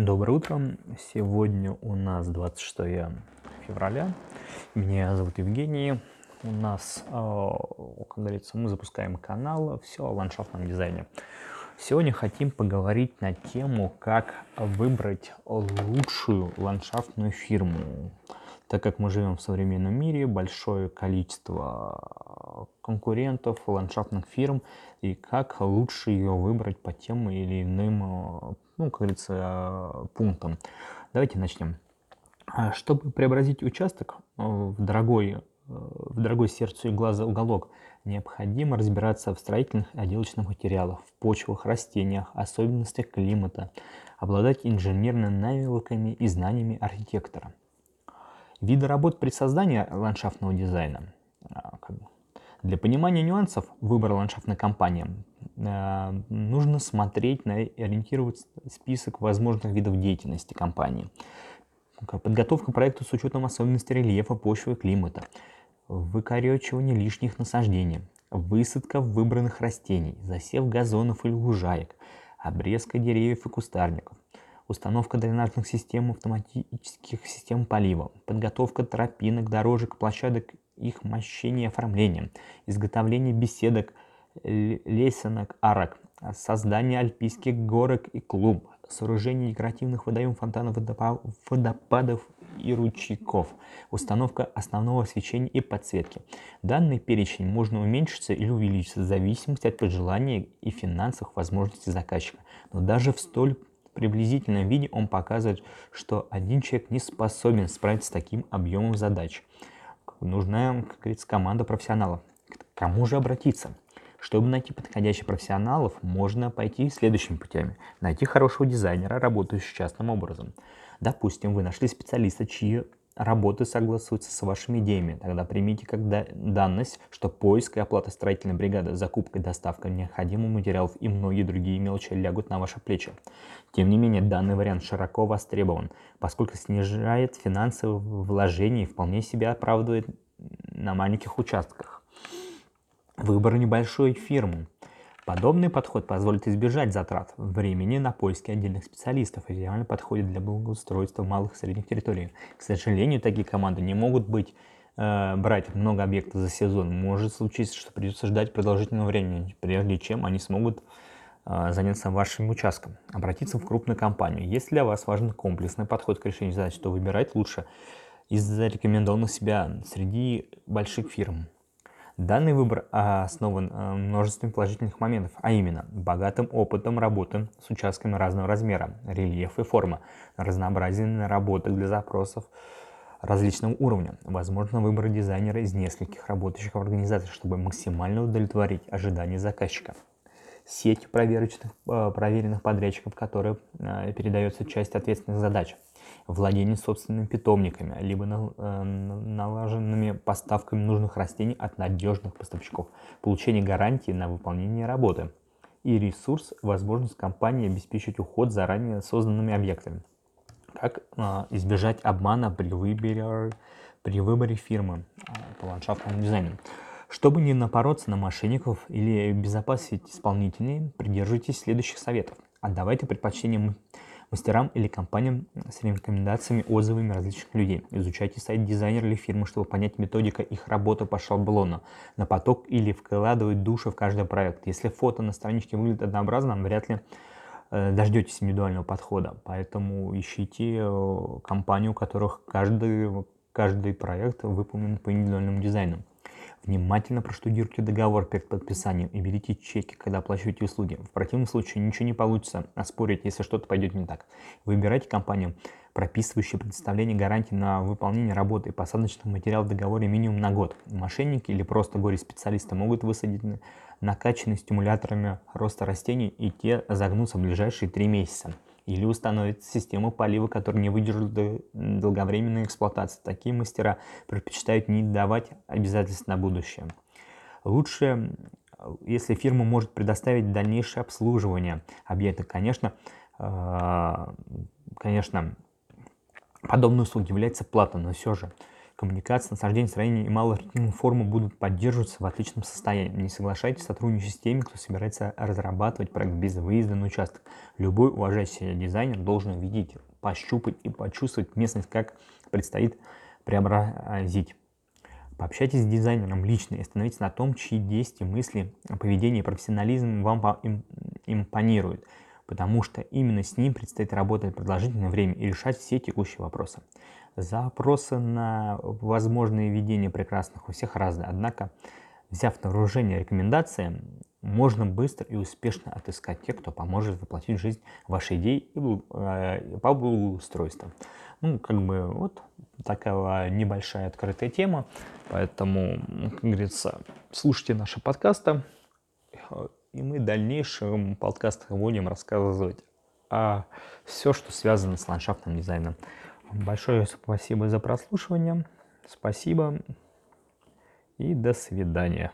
Доброе утро. Сегодня у нас 26 февраля. Меня зовут Евгений. У нас, э, как говорится, мы запускаем канал «Все о ландшафтном дизайне». Сегодня хотим поговорить на тему, как выбрать лучшую ландшафтную фирму. Так как мы живем в современном мире, большое количество конкурентов, ландшафтных фирм, и как лучше ее выбрать по тем или иным ну, как говорится, пунктом. Давайте начнем. А чтобы преобразить участок в дорогой, в дорогой сердцу и глаза уголок, необходимо разбираться в строительных и отделочных материалах, в почвах, растениях, особенностях климата, обладать инженерными навыками и знаниями архитектора. Виды работ при создании ландшафтного дизайна. А, для понимания нюансов выбора ландшафтной компании Э, нужно смотреть на и ориентировать список возможных видов деятельности компании. Подготовка проекта с учетом особенностей рельефа, почвы климата, выкоречивание лишних насаждений, высадка выбранных растений, засев газонов или лужаек, обрезка деревьев и кустарников, установка дренажных систем, автоматических систем полива, подготовка тропинок, дорожек, площадок, их мощение и оформление, изготовление беседок – лесенок, арок, создание альпийских горок и клуб, сооружение декоративных водоемов, фонтанов, водопадов и ручейков, установка основного освещения и подсветки. Данный перечень можно уменьшиться или увеличиться в зависимости от пожеланий и финансовых возможностей заказчика. Но даже в столь приблизительном виде он показывает, что один человек не способен справиться с таким объемом задач. Нужна, как говорится, команда профессионалов. К кому же обратиться? Чтобы найти подходящих профессионалов, можно пойти следующими путями. Найти хорошего дизайнера, работающего частным образом. Допустим, вы нашли специалиста, чьи работы согласуются с вашими идеями. Тогда примите как данность, что поиск и оплата строительной бригады, закупка и доставка необходимых материалов и многие другие мелочи лягут на ваши плечи. Тем не менее, данный вариант широко востребован, поскольку снижает финансовые вложения и вполне себя оправдывает на маленьких участках выбор небольшой фирмы. Подобный подход позволит избежать затрат времени на поиски отдельных специалистов и идеально подходит для благоустройства малых и средних территорий. К сожалению, такие команды не могут быть э, брать много объектов за сезон. Может случиться, что придется ждать продолжительного времени, прежде чем они смогут э, заняться вашим участком. Обратиться в крупную компанию. Если для вас важен комплексный подход к решению задач, то выбирать лучше из зарекомендованных себя среди больших фирм. Данный выбор основан на множестве положительных моментов, а именно богатым опытом работы с участками разного размера, рельеф и форма, разнообразие наработок для запросов различного уровня, возможно выбор дизайнера из нескольких работающих в организации, чтобы максимально удовлетворить ожидания заказчика. Сеть проверочных, э, проверенных подрядчиков, которая э, передается часть ответственных задач – владение собственными питомниками, либо э, налаженными поставками нужных растений от надежных поставщиков, получение гарантии на выполнение работы и ресурс, возможность компании обеспечить уход за ранее созданными объектами. Как э, избежать обмана при выборе, при выборе фирмы э, по ландшафтному дизайну? Чтобы не напороться на мошенников или безопасить исполнителей, придерживайтесь следующих советов. Отдавайте предпочтение мастерам или компаниям с рекомендациями, отзывами различных людей. Изучайте сайт дизайнера или фирмы, чтобы понять методика их работы по шаблону на поток или вкладывать душу в каждый проект. Если фото на страничке выглядит однообразно, вряд ли э, дождетесь индивидуального подхода. Поэтому ищите э, компанию, у которых каждый, каждый проект выполнен по индивидуальному дизайну. Внимательно проштудируйте договор перед подписанием и берите чеки, когда оплачиваете услуги. В противном случае ничего не получится оспорить, если что-то пойдет не так. Выбирайте компанию, прописывающую предоставление гарантии на выполнение работы и посадочных материалов в договоре минимум на год. Мошенники или просто горе-специалисты могут высадить накачанные стимуляторами роста растений и те загнутся в ближайшие три месяца или установить систему полива, которая не выдержит долговременной эксплуатации. Такие мастера предпочитают не давать обязательств на будущее. Лучше, если фирма может предоставить дальнейшее обслуживание объекта. Конечно, э, конечно, подобная услуга является платной, но все же коммуникация, насаждение, строение и малые формы будут поддерживаться в отличном состоянии. Не соглашайтесь сотрудничать с теми, кто собирается разрабатывать проект без выезда на участок. Любой уважающий дизайнер должен увидеть, пощупать и почувствовать местность, как предстоит преобразить. Пообщайтесь с дизайнером лично и остановитесь на том, чьи действия, мысли, поведение и профессионализм вам импонируют, потому что именно с ним предстоит работать продолжительное время и решать все текущие вопросы. Запросы на возможные видения прекрасных у всех разные, однако, взяв на вооружение рекомендации, можно быстро и успешно отыскать тех, кто поможет воплотить в жизнь ваши идеи и э, по благоустройству. Ну, как бы вот такая небольшая открытая тема, поэтому, как говорится, слушайте наши подкасты, и мы в дальнейшем подкастах будем рассказывать о все, что связано с ландшафтным дизайном. Большое спасибо за прослушивание, спасибо и до свидания.